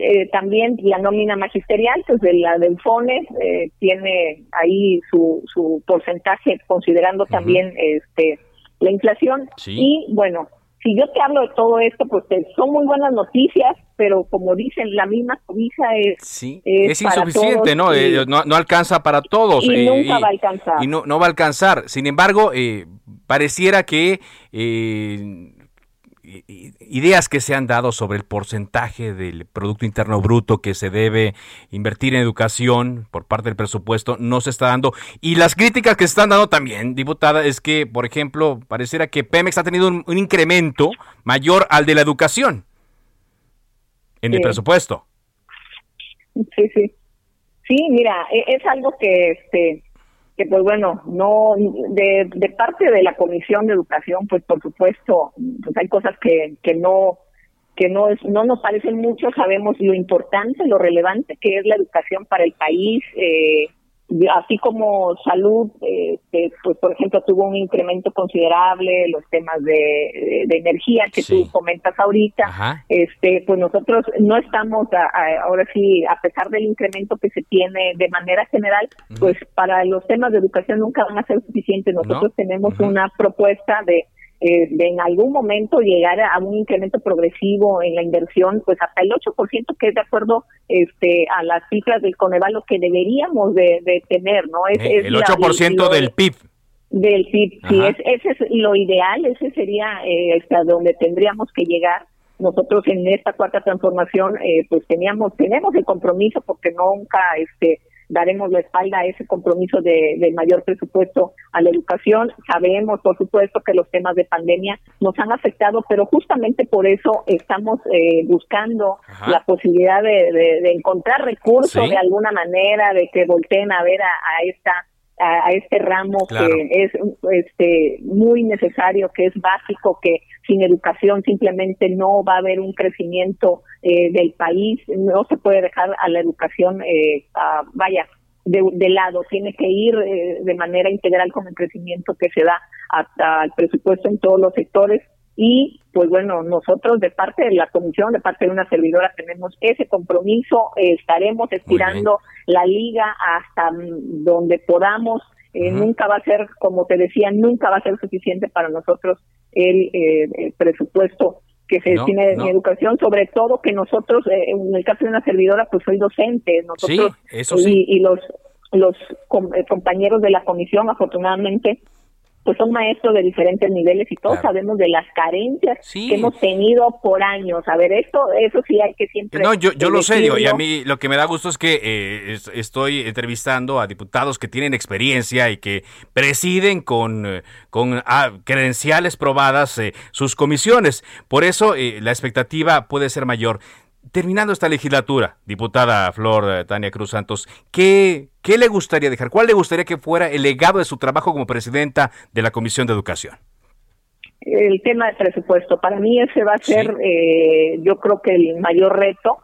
Q: eh, también la nómina magisterial, pues de la del FONE, eh, tiene ahí su, su porcentaje considerando también este la inflación. Y bueno, si yo te hablo de todo esto, pues son muy buenas noticias, pero como dicen, la misma cobija es,
B: es, insuficiente, ¿no? Eh, ¿no? ¿no? alcanza para todos.
Q: Y nunca va a alcanzar.
B: Y no, no va a alcanzar. Sin embargo, pareciera que ideas que se han dado sobre el porcentaje del Producto Interno Bruto que se debe invertir en educación por parte del presupuesto no se está dando. Y las críticas que se están dando también, diputada, es que, por ejemplo, pareciera que Pemex ha tenido un, incremento mayor al de la educación en el presupuesto.
Q: Sí, sí. Sí, mira, e, es algo que este que pues bueno, no de, de parte de la Comisión de Educación, pues por supuesto, pues hay cosas que, que no que no es, no nos parecen mucho, sabemos lo importante, lo relevante que es la educación para el país, eh, así como salud, eh, pues por ejemplo tuvo un incremento considerable, los temas de, de, energía que tú comentas ahorita, este, pues nosotros no estamos ahora sí, a pesar del incremento que se tiene de manera general, pues para los temas de educación nunca van a ser suficientes. Nosotros tenemos una propuesta de eh, de en algún momento llegar a un incremento progresivo en la inversión, pues hasta el 8%, que es de acuerdo este, a las cifras del Coneval, lo que deberíamos de, tener, ¿no? Es,
B: eh, el 8% del PIB.
Q: Del PIB, sí, es, ese es lo ideal, ese sería eh, hasta donde tendríamos que llegar. Nosotros en esta cuarta transformación, eh, pues teníamos, tenemos el compromiso porque nunca, este, daremos la espalda a ese compromiso de, mayor presupuesto a la educación. Sabemos, por supuesto, que los temas de pandemia nos han afectado, pero justamente por eso estamos eh, buscando la posibilidad de, encontrar recursos de alguna manera, de que volteen a ver a, esta a, este ramo que es este muy necesario, que es básico, que sin educación simplemente no va a haber un crecimiento eh, del país, no se puede dejar a la educación, eh, vaya, de, lado, tiene que ir eh, de manera integral con el crecimiento que se da hasta el presupuesto en todos los sectores. Y pues bueno, nosotros de parte de la comisión, de parte de una servidora tenemos ese compromiso, estaremos estirando la liga hasta donde podamos, nunca va a ser, como te decía, nunca va a ser suficiente para nosotros el, el presupuesto que se tiene en educación, sobre todo que nosotros, eh, en el caso de una servidora, pues soy docente, nosotros y, los los eh, compañeros de la comisión, afortunadamente, pues son maestros de diferentes niveles y todos sabemos de las carencias que hemos tenido por años. A ver, esto, eso sí hay que siempre.
B: No, yo, yo lo sé, y a mí lo que me da gusto es que eh, estoy entrevistando a diputados que tienen experiencia y que presiden con, eh, con ah, credenciales probadas eh, sus comisiones. Por eso la expectativa puede ser mayor terminando esta legislatura, diputada Flor eh, Tania Cruz Santos, ¿qué, ¿qué le gustaría dejar? ¿Cuál le gustaría que fuera el legado de su trabajo como presidenta de la Comisión de Educación?
Q: El tema del presupuesto. Para mí ese va a ser, eh, yo creo que el mayor reto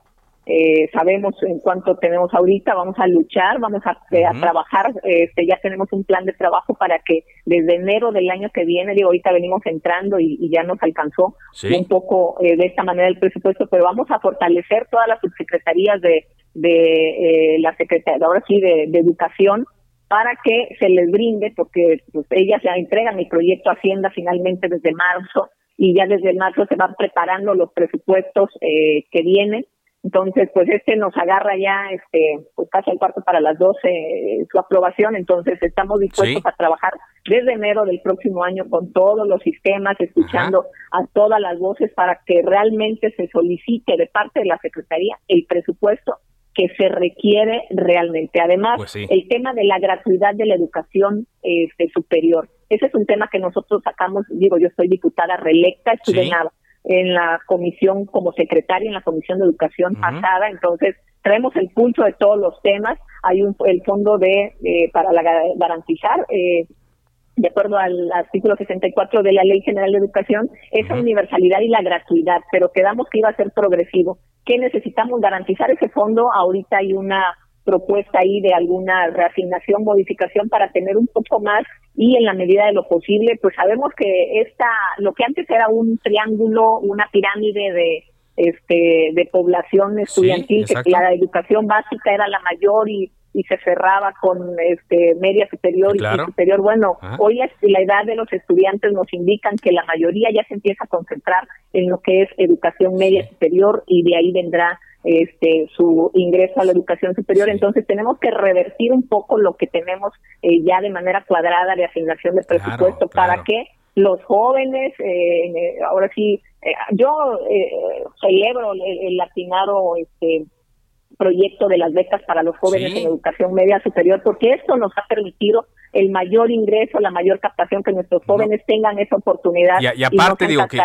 Q: eh, sabemos en cuánto tenemos ahorita, vamos a luchar, vamos a, eh, trabajar, este, ya tenemos un plan de trabajo para que desde enero del año que viene, digo, ahorita venimos entrando y, ya nos alcanzó un poco eh, de esta manera el presupuesto, pero vamos a fortalecer todas las subsecretarías de, de la Secretaría, ahora sí, de, educación, para que se les brinde, porque pues, ellas ya entregan el proyecto Hacienda finalmente desde marzo y ya desde marzo se van preparando los presupuestos que vienen entonces, pues este nos agarra ya este pues casi al cuarto para las 12 eh, su aprobación, entonces estamos dispuestos a trabajar desde enero del próximo año con todos los sistemas, escuchando a todas las voces para que realmente se solicite de parte de la Secretaría el presupuesto que se requiere realmente. Además, pues el tema de la gratuidad de la educación este, superior. Ese es un tema que nosotros sacamos, digo, yo soy diputada reelecta, estuve nada en la comisión como secretaria en la comisión de educación pasada, entonces traemos el pulso de todos los temas, hay un, el fondo de para la, garantizar eh, de acuerdo al artículo 64 de la Ley General de Educación, esa universalidad y la gratuidad, pero quedamos que iba a ser progresivo. ¿Qué necesitamos garantizar ese fondo? Ahorita hay una propuesta ahí de alguna reasignación, modificación para tener un poco más y en la medida de lo posible, pues sabemos que esta, lo que antes era un triángulo, una pirámide de este de población estudiantil, que la educación básica era la mayor y, y se cerraba con este media superior y superior. Bueno, hoy la edad de los estudiantes nos indican que la mayoría ya se empieza a concentrar en lo que es educación media superior y de ahí vendrá este su ingreso a la educación superior. Entonces tenemos que revertir un poco lo que tenemos eh, ya de manera cuadrada de asignación de presupuesto. para que los jóvenes, eh, ahora sí, eh, yo celebro el, el este proyecto de las becas para los jóvenes en educación media superior, porque esto nos ha permitido el mayor ingreso, la mayor captación, que nuestros jóvenes tengan esa oportunidad.
B: Y, aparte, digo, que,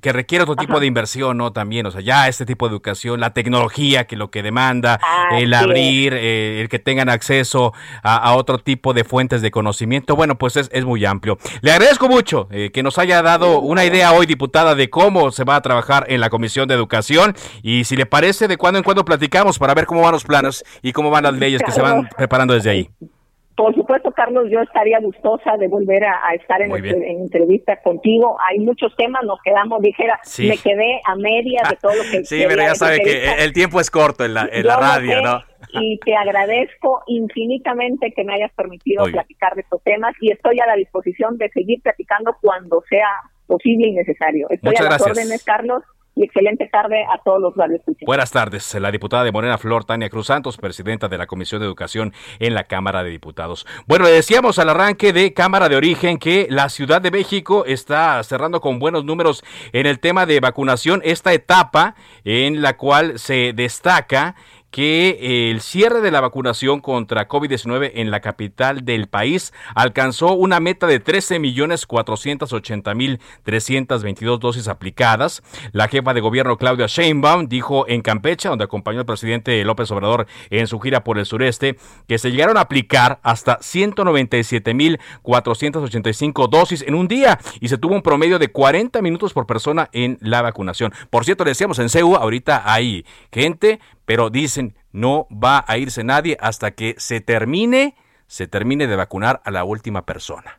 B: que, requiere otro tipo de inversión, ¿no? También, o sea, ya este tipo de educación, la tecnología que lo que demanda, el abrir, eh, el que tengan acceso a, otro tipo de fuentes de conocimiento, bueno, pues es, es muy amplio. Le agradezco mucho eh, que nos haya dado una idea hoy, diputada, de cómo se va a trabajar en la Comisión de Educación y si le parece, de cuando en cuando platicamos para ver cómo van los planos y cómo van las leyes que se van preparando desde ahí.
Q: Por supuesto, Carlos, yo estaría gustosa de volver a, estar en, entrevista contigo. Hay muchos temas, nos quedamos, dijera, me quedé a media de todo lo que...
B: sí, pero ya sabe que el tiempo es corto en la, radio, ¿no?
Q: y te agradezco infinitamente que me hayas permitido platicar de estos temas y estoy a la disposición de seguir platicando cuando sea posible y necesario. Estoy a las órdenes, Carlos excelente tarde a todos los radioescuchas.
B: Buenas tardes, la diputada de Morena Flor, Tania Cruz Santos, presidenta de la Comisión de Educación en la Cámara de Diputados. Bueno, le decíamos al arranque de Cámara de Origen que la Ciudad de México está cerrando con buenos números en el tema de vacunación, esta etapa en la cual se destaca que eh, el cierre de la vacunación contra COVID-19 en la capital del país alcanzó una meta de 13 millones 480 mil 322 dosis aplicadas. La jefa de gobierno Claudia Sheinbaum dijo en Campeche, donde acompañó al presidente López Obrador en su gira por el sureste, que se llegaron a aplicar hasta 197 mil 485 dosis en un día y se tuvo un promedio de 40 minutos por persona en la vacunación. Por cierto, le decíamos en CEU, ahorita hay gente pero dicen no va a irse nadie hasta que se termine, se termine de vacunar a la última persona.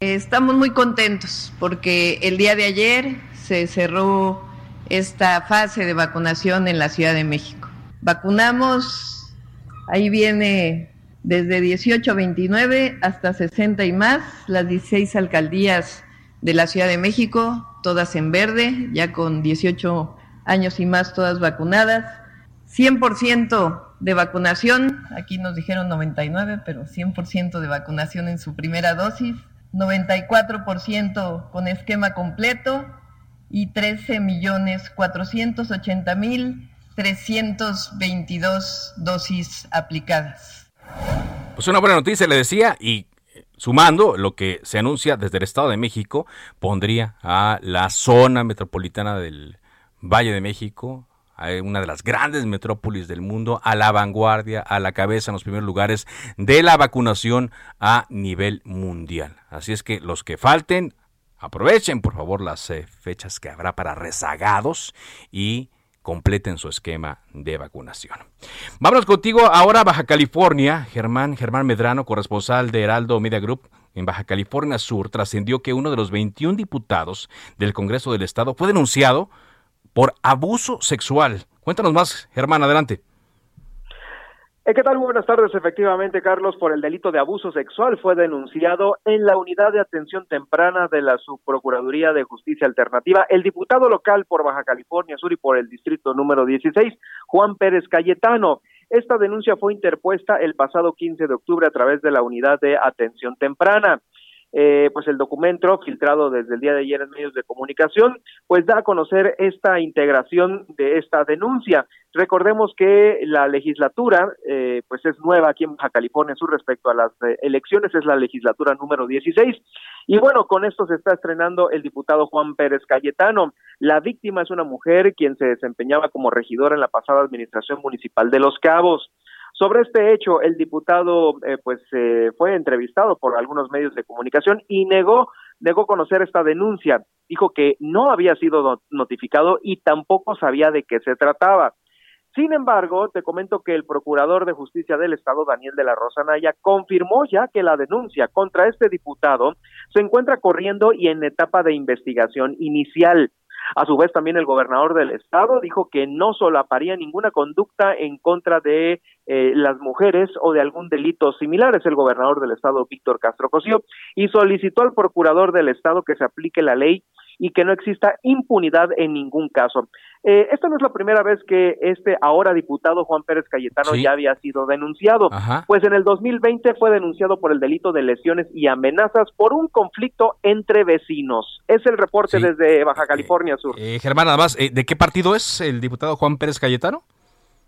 R: Estamos muy contentos porque el día de ayer se cerró esta fase de vacunación en la Ciudad de México. Vacunamos, ahí viene desde 18 a 29 hasta 60 y más, las 16 alcaldías de la Ciudad de México, todas en verde, ya con 18 años y más todas vacunadas. 100% de vacunación, aquí nos dijeron 99, pero 100% de vacunación en su primera dosis, 94% con esquema completo y 13 millones 480 mil 322 dosis aplicadas.
B: Pues una buena noticia, le decía, y sumando lo que se anuncia desde el Estado de México, pondría a la zona metropolitana del Valle de México, una de las grandes metrópolis del mundo, a la vanguardia, a la cabeza en los primeros lugares de la vacunación a nivel mundial. Así es que los que falten, aprovechen por favor las eh, fechas que habrá para rezagados y completen su esquema de vacunación. Vámonos contigo ahora a Baja California. Germán, Germán Medrano, corresponsal de Heraldo Media Group en Baja California Sur, trascendió que uno de los 21 diputados del Congreso del Estado fue denunciado por abuso sexual. Cuéntanos más, Germán, adelante.
S: Eh, ¿Qué tal? buenas tardes. Efectivamente, Carlos, por el delito de abuso sexual fue denunciado en la unidad de atención temprana de la Subprocuraduría de Justicia Alternativa el diputado local por Baja California Sur y por el distrito número 16, Juan Pérez Cayetano. Esta denuncia fue interpuesta el pasado 15 de octubre a través de la unidad de atención temprana. Eh, pues el documento filtrado desde el día de ayer en medios de comunicación, pues da a conocer esta integración de esta denuncia. Recordemos que la legislatura, eh, pues es nueva aquí en Baja California Sur respecto a las eh, elecciones, es la legislatura número 16. Y bueno, con esto se está estrenando el diputado Juan Pérez Cayetano. La víctima es una mujer quien se desempeñaba como regidora en la pasada administración municipal de Los Cabos. Sobre este hecho, el diputado eh, pues eh, fue entrevistado por algunos medios de comunicación y negó negó conocer esta denuncia. Dijo que no había sido notificado y tampoco sabía de qué se trataba. Sin embargo, te comento que el procurador de justicia del Estado, Daniel de la Rosa Naya, confirmó ya que la denuncia contra este diputado se encuentra corriendo y en etapa de investigación inicial. A su vez, también el gobernador del estado dijo que no solaparía ninguna conducta en contra de eh, las mujeres o de algún delito similar. Es el gobernador del estado, Víctor Castro Cosío, y solicitó al procurador del estado que se aplique la ley y que no exista impunidad en ningún caso. Eh, esta no es la primera vez que este ahora diputado Juan Pérez Cayetano ya había sido denunciado, pues en el 2020 fue denunciado por el delito de lesiones y amenazas por un conflicto entre vecinos. Es el reporte desde Baja California Sur.
B: Eh, Germán, además, eh, ¿de qué partido es el diputado Juan Pérez Cayetano?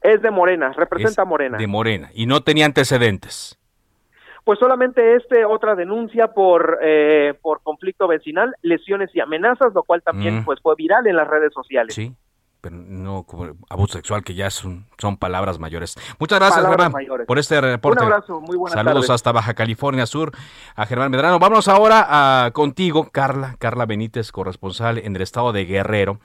S: Es de Morena, representa a Morena.
B: De Morena, y no tenía antecedentes
S: pues solamente este otra denuncia por eh, por conflicto vecinal, lesiones y amenazas, lo cual también mm. pues fue viral en las redes sociales.
B: Sí, pero no como abuso sexual que ya son, son palabras mayores. Muchas gracias, Germán, por este reporte.
S: Un abrazo, muy buenas
B: Saludos hasta Baja California Sur a Germán Medrano. Vamos ahora a, contigo, Carla, Carla Benítez, corresponsal en el estado de Guerrero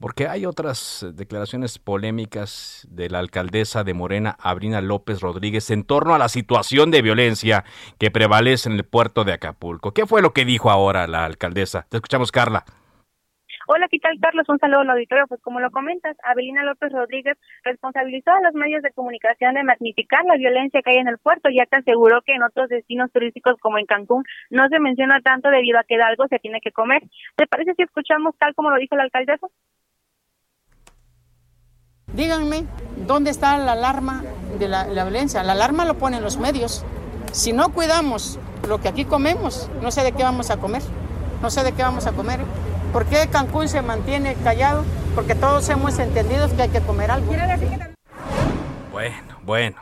B: porque hay otras declaraciones polémicas de la alcaldesa de Morena, Abrina López Rodríguez, en torno a la situación de violencia que prevalece en el puerto de Acapulco. ¿Qué fue lo que dijo ahora la alcaldesa? Te escuchamos, Carla.
T: Hola, ¿qué tal, Carlos? Un saludo al auditorio. Pues como lo comentas, Abelina López Rodríguez responsabilizó a los medios de comunicación de magnificar la violencia que hay en el puerto, ya que aseguró que en otros destinos turísticos como en Cancún no se menciona tanto debido a que algo se tiene que comer. ¿Te parece si escuchamos tal como lo dijo la alcaldesa?
U: Díganme, ¿dónde está la alarma de la, violencia? La alarma lo ponen los medios. Si no cuidamos lo que aquí comemos, no sé de qué vamos a comer. No sé de qué vamos a comer. ¿Por qué Cancún se mantiene callado? Porque todos hemos entendido que hay que comer algo.
B: Bueno, bueno.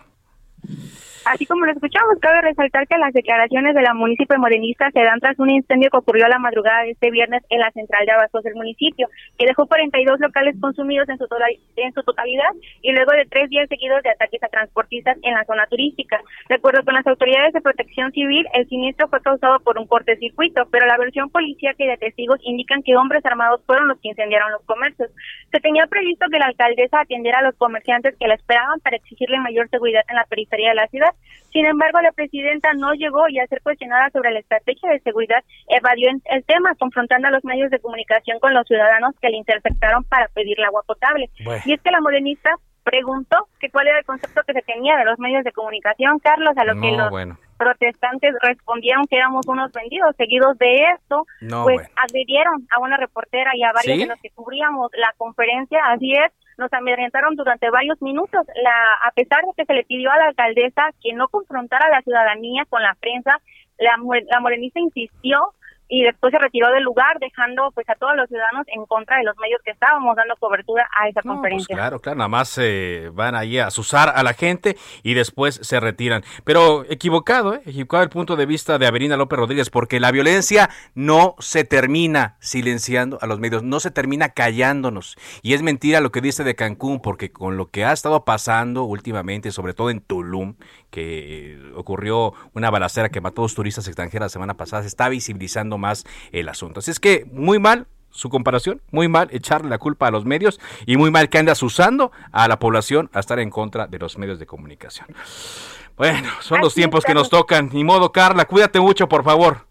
T: Así como lo escuchamos, cabe resaltar que las declaraciones de la municipio morenista se dan tras un incendio que ocurrió a la madrugada de este viernes en la central de abastos del municipio, que dejó 42 locales consumidos en su, en su totalidad y luego de tres días seguidos de ataques a transportistas en la zona turística. De acuerdo con las autoridades de protección civil, el siniestro fue causado por un cortocircuito, pero la versión policíaca y de testigos indican que hombres armados fueron los que incendiaron los comercios. Se tenía previsto que la alcaldesa atendiera a los comerciantes que la esperaban para exigirle mayor seguridad en la periferia de la ciudad, sin embargo, la presidenta no llegó y a ser cuestionada sobre la estrategia de seguridad evadió el tema, confrontando a los medios de comunicación con los ciudadanos que le interceptaron para pedirle agua potable. Y es que la morenista preguntó que cuál era el concepto que se tenía de los medios de comunicación, Carlos, a lo que los protestantes respondieron que éramos unos vendidos. Seguidos de esto, pues agredieron a una reportera y a varios de los que cubríamos la conferencia. Así es, nos amedrentaron durante varios minutos. La, a pesar de que se le pidió a la alcaldesa que no confrontara a la ciudadanía con la prensa, la, la morenista insistió y después se retiró del lugar dejando pues a todos los ciudadanos en contra de los medios que estábamos dando cobertura a esa pues, conferencia.
B: claro, claro, nada más eh, van ahí a asusar a la gente y después se retiran. Pero equivocado, ¿eh? equivocado el punto de vista de Averina López Rodríguez, porque la violencia no se termina silenciando a los medios, no se termina callándonos. Y es mentira lo que dice de Cancún, porque con lo que ha estado pasando últimamente, sobre todo en Tulum, que ocurrió una balacera que mató a dos turistas extranjeros la semana pasada, se está visibilizando más el asunto. Así es que muy mal su comparación, muy mal echarle la culpa a los medios y muy mal que andas usando a la población a estar en contra de los medios de comunicación. Bueno, son los tiempos que nos tocan. Ni modo, Carla, cuídate mucho, por favor.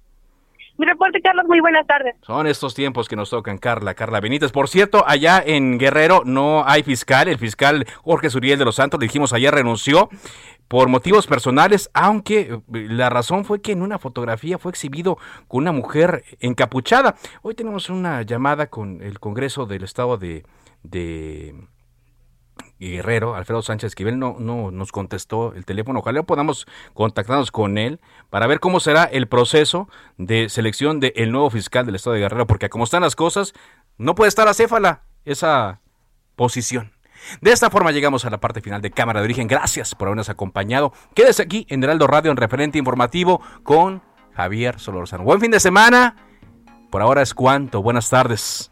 T: Mi reporte, Carlos, muy buenas tardes.
B: Son estos tiempos que nos tocan, Carla, Carla Benítez. Por cierto, allá en Guerrero no hay fiscal. El fiscal Jorge Suriel de los Santos, le dijimos ayer, renunció por motivos personales, aunque eh, la razón fue que en una fotografía fue exhibido con una mujer encapuchada. Hoy tenemos una llamada con el Congreso del Estado de, de Guerrero, Alfredo Sánchez Esquivel, no, no nos contestó el teléfono. Ojalá podamos contactarnos con él para ver cómo será el proceso de selección del nuevo fiscal del Estado de Guerrero, porque como están las cosas, no puede estar acéfala esa posición. De esta forma llegamos a la parte final de Cámara de Origen. Gracias por habernos acompañado. Quédese aquí en Heraldo Radio en referente informativo con Javier Solorzano. Buen fin de semana. Por ahora es cuanto. Buenas tardes.